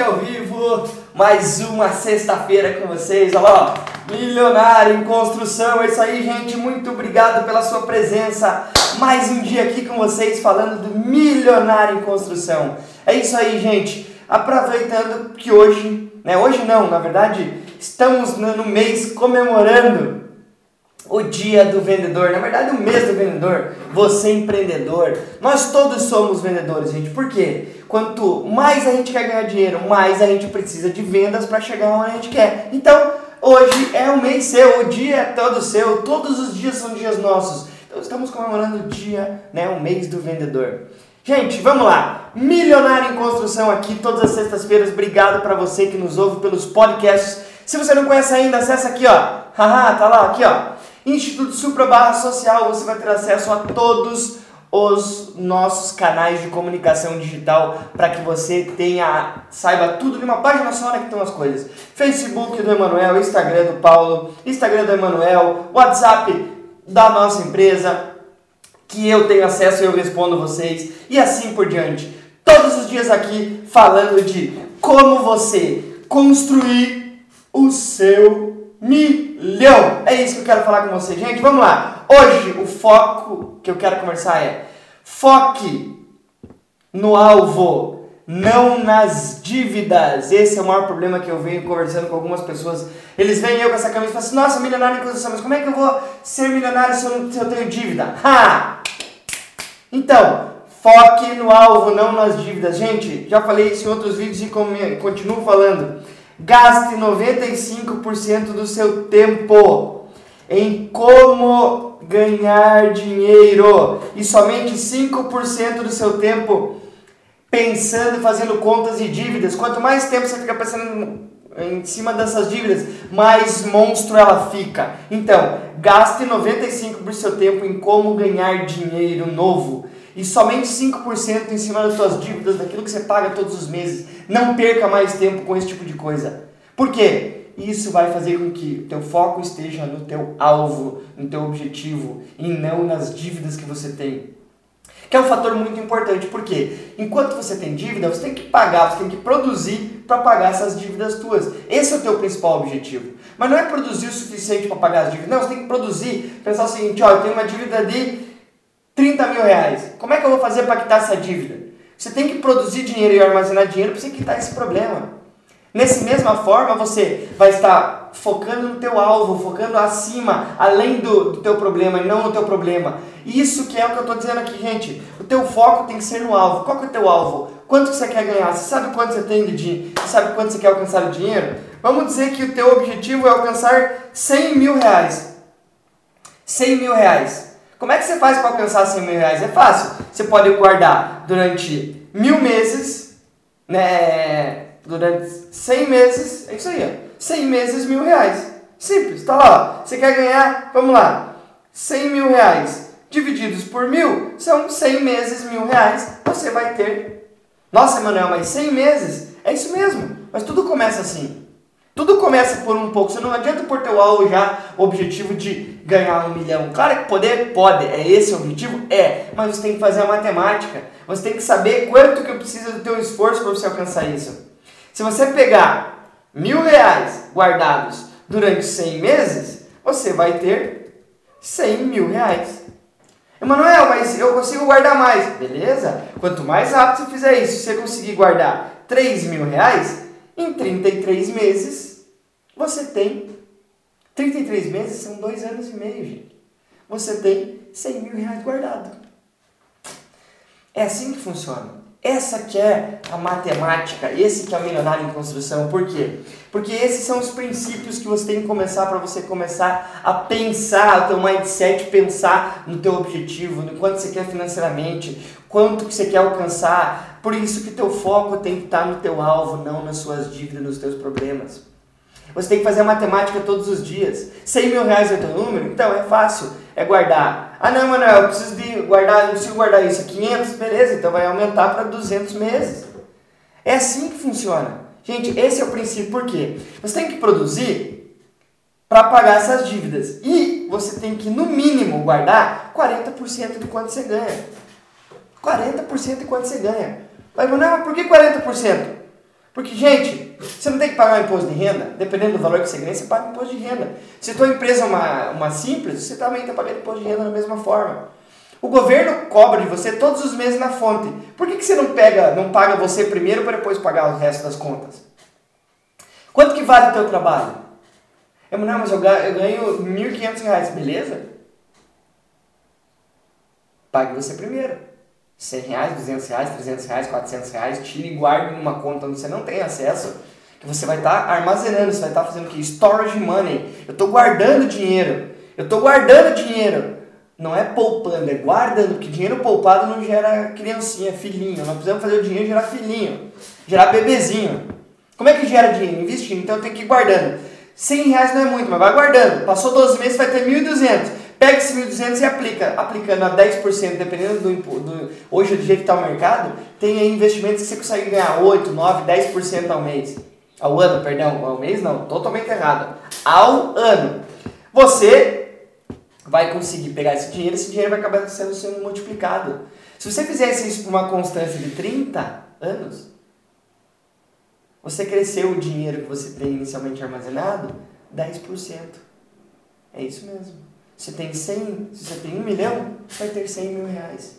aqui ao vivo, mais uma sexta-feira com vocês. Olha lá, ó, milionário em construção. É isso aí, gente. Muito obrigado pela sua presença. Mais um dia aqui com vocês falando do milionário em construção. É isso aí, gente. Aproveitando que hoje, né? Hoje não, na verdade, estamos no mês comemorando o dia do vendedor, na verdade o mês do vendedor, você empreendedor, nós todos somos vendedores, gente. Por quê? Quanto mais a gente quer ganhar dinheiro, mais a gente precisa de vendas para chegar onde a gente quer. Então, hoje é o mês seu, o dia é todo seu, todos os dias são dias nossos. Então, estamos comemorando o dia, né, o mês do vendedor. Gente, vamos lá. Milionário em construção aqui todas as sextas-feiras. Obrigado para você que nos ouve pelos podcasts. Se você não conhece ainda, acessa aqui, ó. Haha, tá lá, aqui, ó Instituto Supra Barra Social, você vai ter acesso a todos os nossos canais de comunicação digital para que você tenha saiba tudo numa página só onde né, estão as coisas. Facebook do Emanuel, Instagram do Paulo, Instagram do Emanuel, WhatsApp da nossa empresa, que eu tenho acesso e eu respondo vocês e assim por diante. Todos os dias aqui falando de como você construir o seu milhão. É isso que eu quero falar com você, gente. Vamos lá. Hoje o foco que eu quero conversar é foque no alvo, não nas dívidas. Esse é o maior problema que eu venho conversando com algumas pessoas. Eles veem eu com essa camisa e falam assim: Nossa, milionário em construção, mas como é que eu vou ser milionário se eu, se eu tenho dívida? Ha! Então, foque no alvo, não nas dívidas. Gente, já falei isso em outros vídeos e continuo falando. Gaste 95% do seu tempo em como ganhar dinheiro e somente 5% do seu tempo pensando, fazendo contas e dívidas. Quanto mais tempo você fica pensando em cima dessas dívidas, mais monstro ela fica. Então, gaste 95% do seu tempo em como ganhar dinheiro novo e somente 5% em cima das suas dívidas, daquilo que você paga todos os meses. Não perca mais tempo com esse tipo de coisa. Por quê? Isso vai fazer com que o teu foco esteja no teu alvo, no teu objetivo e não nas dívidas que você tem. Que é um fator muito importante, porque enquanto você tem dívida, você tem que pagar, você tem que produzir para pagar essas dívidas tuas. Esse é o teu principal objetivo. Mas não é produzir o suficiente para pagar as dívidas, não, você tem que produzir, pensar o seguinte, ó, eu tenho uma dívida de 30 mil reais. Como é que eu vou fazer para quitar essa dívida? Você tem que produzir dinheiro e armazenar dinheiro para você quitar esse problema. Nessa mesma forma, você vai estar focando no teu alvo, focando acima, além do, do teu problema e não no teu problema. Isso que é o que eu estou dizendo aqui, gente. O teu foco tem que ser no alvo. Qual que é o teu alvo? Quanto que você quer ganhar? Você sabe quanto você tem de dinheiro? Você sabe quanto você quer alcançar de dinheiro? Vamos dizer que o teu objetivo é alcançar 100 mil reais. 100 mil reais. Como é que você faz para alcançar 100 mil reais? É fácil. Você pode guardar durante mil meses, né? Durante 100 meses, é isso aí, ó. 100 meses, mil reais. Simples, tá lá. Ó. Você quer ganhar, vamos lá, 100 mil reais divididos por mil, são 100 meses, mil reais. Você vai ter. Nossa, Emanuel, mas 100 meses? É isso mesmo. Mas tudo começa assim. Tudo começa por um pouco. Você não adianta por teu alvo já o objetivo de ganhar um milhão. Claro que poder pode, é esse o objetivo? É. Mas você tem que fazer a matemática. Você tem que saber quanto que precisa do teu esforço para você alcançar isso. Se você pegar mil reais guardados durante 100 meses, você vai ter 100 mil reais. Emanuel, mas eu consigo guardar mais. Beleza? Quanto mais rápido você fizer isso, se você conseguir guardar 3 mil reais, em 33 meses você tem 33 meses, são dois anos e meio, gente. Você tem 100 mil reais guardado. É assim que funciona. Essa que é a matemática, esse que é o milionário em construção. Por quê? Porque esses são os princípios que você tem que começar para você começar a pensar, o teu mindset, pensar no teu objetivo, no quanto você quer financeiramente, quanto que você quer alcançar. Por isso que teu foco tem que estar no teu alvo, não nas suas dívidas, nos teus problemas. Você tem que fazer a matemática todos os dias. 100 mil reais é teu número? Então é fácil, é guardar. Ah não, Manuel, eu preciso de guardar, não consigo guardar isso. 500, beleza, então vai aumentar para 200 meses. É assim que funciona. Gente, esse é o princípio. Por quê? Você tem que produzir para pagar essas dívidas. E você tem que, no mínimo, guardar 40% de quanto você ganha. 40% de quanto você ganha. Mas, Manuel, por que 40%? Porque, gente, você não tem que pagar imposto de renda, dependendo do valor que você ganha, você paga imposto de renda. Se tua empresa é uma, uma simples, você também está pagando imposto de renda da mesma forma. O governo cobra de você todos os meses na fonte. Por que, que você não pega, não paga você primeiro para depois pagar o resto das contas? Quanto que vale o teu trabalho? Eu, não, mas eu ganho, 1.500 reais, beleza? Pague você primeiro. 100 reais, 200 reais, 300 reais, 400 reais, tire e guarde numa conta onde você não tem acesso, que você vai estar tá armazenando, você vai estar tá fazendo o quê? Storage money. Eu estou guardando dinheiro. Eu estou guardando dinheiro. Não é poupando, é guardando, porque dinheiro poupado não gera criancinha, filhinho. Nós precisamos fazer o dinheiro gerar filhinho, gerar bebezinho. Como é que gera dinheiro? Investindo. Então eu tenho que ir guardando. 100 reais não é muito, mas vai guardando. Passou 12 meses, vai ter 1.200. Pega esse 1.200 e aplica. Aplicando a 10%, dependendo do, do Hoje, do jeito que está o mercado, tem investimentos que você consegue ganhar 8, 9, 10% ao mês. Ao ano, perdão. Ao mês não, totalmente errado. Ao ano. Você vai conseguir pegar esse dinheiro, esse dinheiro vai acabar sendo, sendo multiplicado. Se você fizesse isso por uma constância de 30 anos, você cresceu o dinheiro que você tem inicialmente armazenado 10%. É isso mesmo. Se tem 100, se você tem 1 milhão, vai ter 100 mil reais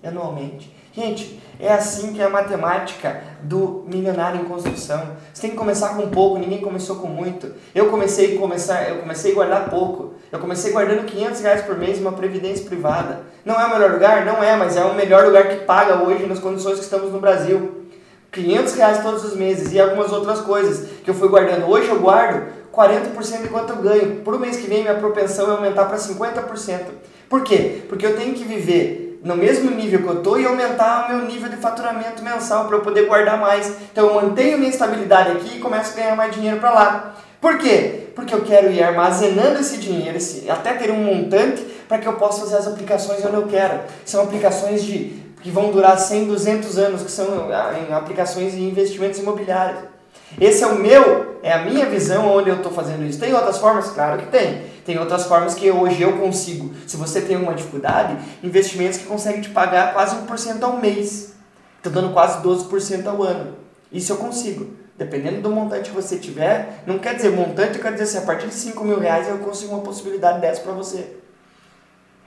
anualmente. Gente, é assim que é a matemática do milionário em construção. Você tem que começar com pouco, ninguém começou com muito. Eu comecei a começar, eu comecei a guardar pouco. Eu comecei guardando 500 reais por mês uma previdência privada. Não é o melhor lugar? Não é, mas é o melhor lugar que paga hoje nas condições que estamos no Brasil. 500 reais todos os meses e algumas outras coisas que eu fui guardando. Hoje eu guardo 40% de quanto eu ganho. Por mês que vem minha propensão é aumentar para 50%. Por quê? Porque eu tenho que viver no mesmo nível que eu estou e aumentar o meu nível de faturamento mensal para eu poder guardar mais. Então eu mantenho minha estabilidade aqui e começo a ganhar mais dinheiro para lá. Por quê? Porque eu quero ir armazenando esse dinheiro, esse, até ter um montante, para que eu possa fazer as aplicações onde eu quero. São aplicações de, que vão durar 100, 200 anos, que são ah, aplicações de investimentos imobiliários. Esse é o meu, é a minha visão onde eu estou fazendo isso. Tem outras formas? Claro que tem. Tem outras formas que hoje eu consigo. Se você tem uma dificuldade, investimentos que conseguem te pagar quase 1% ao mês. Estou dando quase 12% ao ano. Isso eu consigo. Dependendo do montante que você tiver, não quer dizer montante, quer dizer assim, a partir de 5 mil reais eu consigo uma possibilidade dessa para você.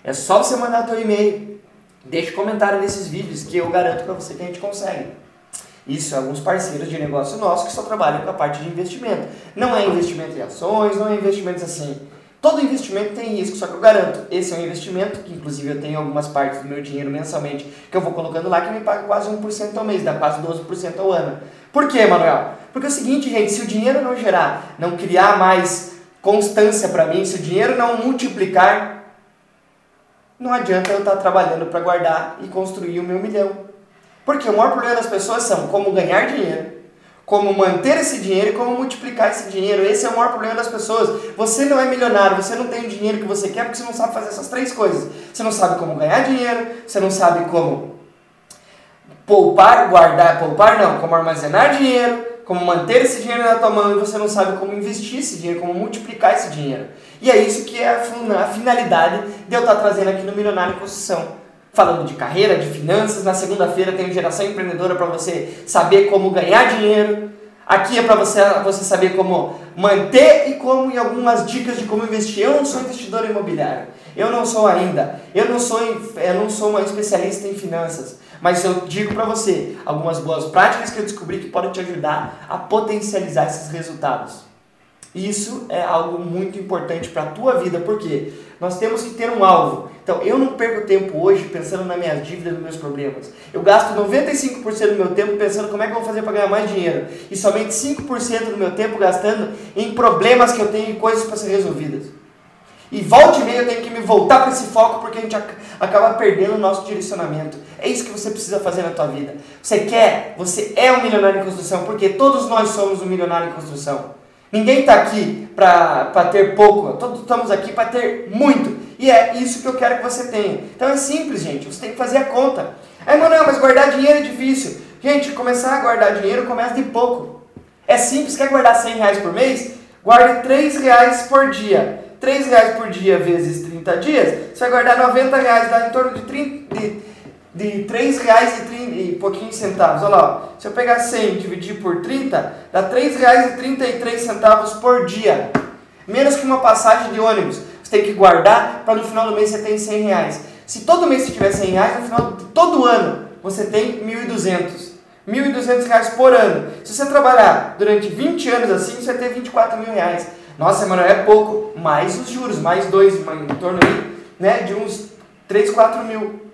É só você mandar teu e-mail. Deixe comentário nesses vídeos que eu garanto para você que a gente consegue. Isso, alguns parceiros de negócio nossos que só trabalham com a parte de investimento. Não é investimento em ações, não é investimentos assim. Todo investimento tem risco, só que eu garanto, esse é um investimento, que inclusive eu tenho algumas partes do meu dinheiro mensalmente, que eu vou colocando lá, que me paga quase 1% ao mês, dá quase 12% ao ano. Por quê, Manuel? Porque é o seguinte, gente, se o dinheiro não gerar, não criar mais constância para mim, se o dinheiro não multiplicar, não adianta eu estar trabalhando para guardar e construir o meu milhão. Porque o maior problema das pessoas são como ganhar dinheiro, como manter esse dinheiro e como multiplicar esse dinheiro. Esse é o maior problema das pessoas. Você não é milionário, você não tem o dinheiro que você quer porque você não sabe fazer essas três coisas. Você não sabe como ganhar dinheiro, você não sabe como poupar, guardar, poupar não, como armazenar dinheiro, como manter esse dinheiro na tua mão e você não sabe como investir esse dinheiro, como multiplicar esse dinheiro. E é isso que é a finalidade de eu estar trazendo aqui no Milionário em Construção falando de carreira, de finanças. Na segunda-feira tem Geração Empreendedora para você saber como ganhar dinheiro. Aqui é para você, você saber como manter e como e algumas dicas de como investir. Eu não sou investidor imobiliário. Eu não sou ainda. Eu não sou, eu não sou uma especialista em finanças. Mas eu digo para você algumas boas práticas que eu descobri que podem te ajudar a potencializar esses resultados. Isso é algo muito importante para a tua vida, porque nós temos que ter um alvo. Então, eu não perco tempo hoje pensando nas minhas dívidas, nos meus problemas. Eu gasto 95% do meu tempo pensando como é que eu vou fazer para ganhar mais dinheiro. E somente 5% do meu tempo gastando em problemas que eu tenho e coisas para ser resolvidas. E volta e meia eu tenho que me voltar para esse foco porque a gente acaba perdendo o nosso direcionamento. É isso que você precisa fazer na tua vida. Você quer, você é um milionário em construção, porque todos nós somos um milionário em construção. Ninguém está aqui para ter pouco, todos estamos aqui para ter muito. E é isso que eu quero que você tenha. Então é simples, gente, você tem que fazer a conta. Aí, Manuel, mas guardar dinheiro é difícil. Gente, começar a guardar dinheiro começa de pouco. É simples, quer guardar 100 reais por mês? Guarde 3 reais por dia. 3 reais por dia vezes 30 dias, você vai guardar 90 reais, dá em torno de, 30, de de R$ 3,30 e pouquinho centavos. Olha lá, se eu pegar 100 e dividir por 30, dá R$ 3,33 por dia. Menos que uma passagem de ônibus. Você tem que guardar para no final do mês você ter 100 reais. Se todo mês você tiver 100 reais, no final de todo ano você tem 1.200. 1.200 reais por ano. Se você trabalhar durante 20 anos assim, você vai ter 24 mil reais. Nossa, mano, é pouco. Mais os juros, mais dois, em torno aí, né, de uns 3, 4 mil.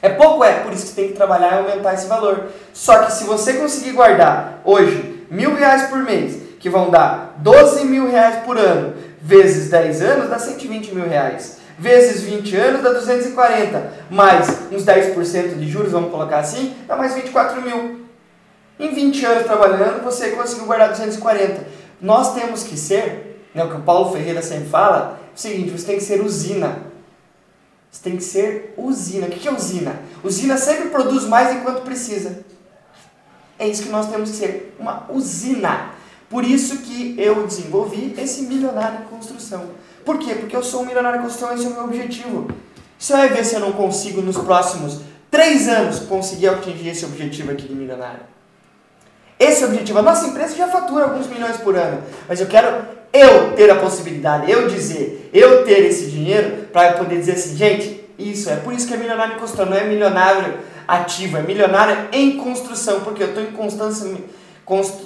É pouco? É, por isso que tem que trabalhar e aumentar esse valor. Só que se você conseguir guardar hoje mil reais por mês, que vão dar 12 mil reais por ano, vezes 10 anos, dá 120 mil reais. Vezes 20 anos dá 240. Mais uns 10% de juros, vamos colocar assim, dá mais 24 mil. Em 20 anos trabalhando, você conseguiu guardar 240. Nós temos que ser, né, o que o Paulo Ferreira sempre fala, é o seguinte, você tem que ser usina. Você tem que ser usina. O que é usina? Usina sempre produz mais enquanto precisa. É isso que nós temos que ser, uma usina. Por isso que eu desenvolvi esse milionário em construção. Por quê? Porque eu sou um milionário em construção, esse é o meu objetivo. Você vai ver se eu não consigo nos próximos três anos conseguir atingir esse objetivo aqui de milionário. Esse objetivo, a nossa empresa já fatura alguns milhões por ano, mas eu quero eu ter a possibilidade, eu dizer, eu ter esse dinheiro para poder dizer assim, gente, isso é por isso que é milionário em construção, não é milionário ativo, é milionário em construção, porque eu estou em constância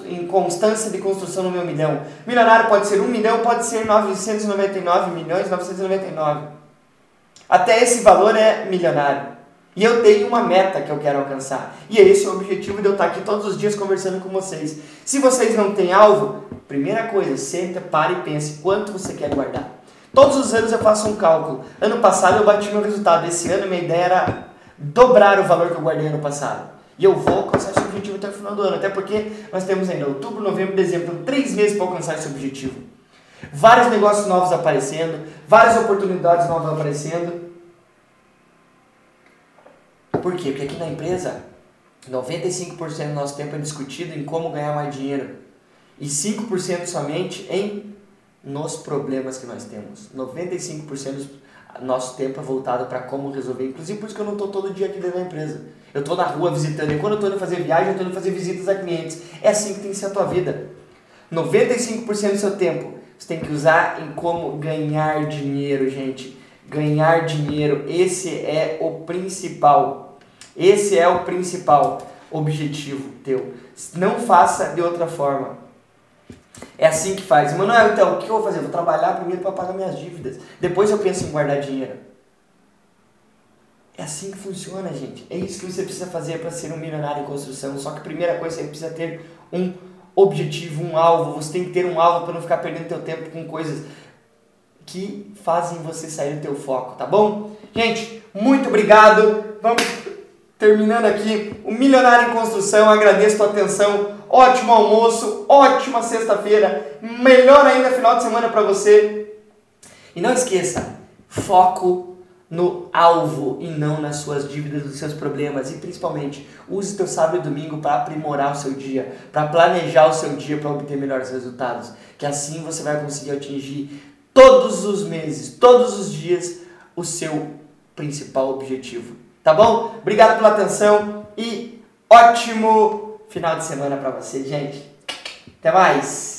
em constância de construção no meu milhão. Milionário pode ser 1 milhão, pode ser 999 milhões 999. Até esse valor é milionário. E eu tenho uma meta que eu quero alcançar. E esse é o objetivo de eu estar aqui todos os dias conversando com vocês. Se vocês não têm alvo, primeira coisa, senta, pare e pense quanto você quer guardar. Todos os anos eu faço um cálculo. Ano passado eu bati meu resultado. Esse ano minha ideia era dobrar o valor que eu guardei ano passado. E eu vou alcançar esse objetivo até o final do ano. Até porque nós temos ainda outubro, novembro, dezembro, três meses para alcançar esse objetivo. Vários negócios novos aparecendo, várias oportunidades novas aparecendo. Por quê? Porque aqui na empresa, 95% do nosso tempo é discutido em como ganhar mais dinheiro. E 5% somente em nos problemas que nós temos. 95% do nosso tempo é voltado para como resolver. Inclusive por isso que eu não estou todo dia aqui dentro da empresa. Eu estou na rua visitando. E quando eu estou indo fazer viagem, eu estou indo fazer visitas a clientes. É assim que tem que ser a tua vida. 95% do seu tempo você tem que usar em como ganhar dinheiro, gente. Ganhar dinheiro, esse é o principal. Esse é o principal objetivo teu. Não faça de outra forma. É assim que faz. Manuel, então, o que eu vou fazer? vou trabalhar primeiro para pagar minhas dívidas. Depois eu penso em guardar dinheiro. É assim que funciona, gente. É isso que você precisa fazer para ser um milionário em construção. Só que a primeira coisa você precisa ter um objetivo, um alvo. Você tem que ter um alvo para não ficar perdendo teu tempo com coisas que fazem você sair do teu foco, tá bom? Gente, muito obrigado. Vamos terminando aqui o Milionário em Construção. Agradeço a atenção. Ótimo almoço, ótima sexta-feira. Melhor ainda final de semana para você. E não esqueça, foco no alvo e não nas suas dívidas, nos seus problemas. E principalmente, use teu sábado e domingo para aprimorar o seu dia, para planejar o seu dia para obter melhores resultados. Que assim você vai conseguir atingir todos os meses, todos os dias, o seu principal objetivo. Tá bom? Obrigado pela atenção e ótimo final de semana para você, gente. Até mais!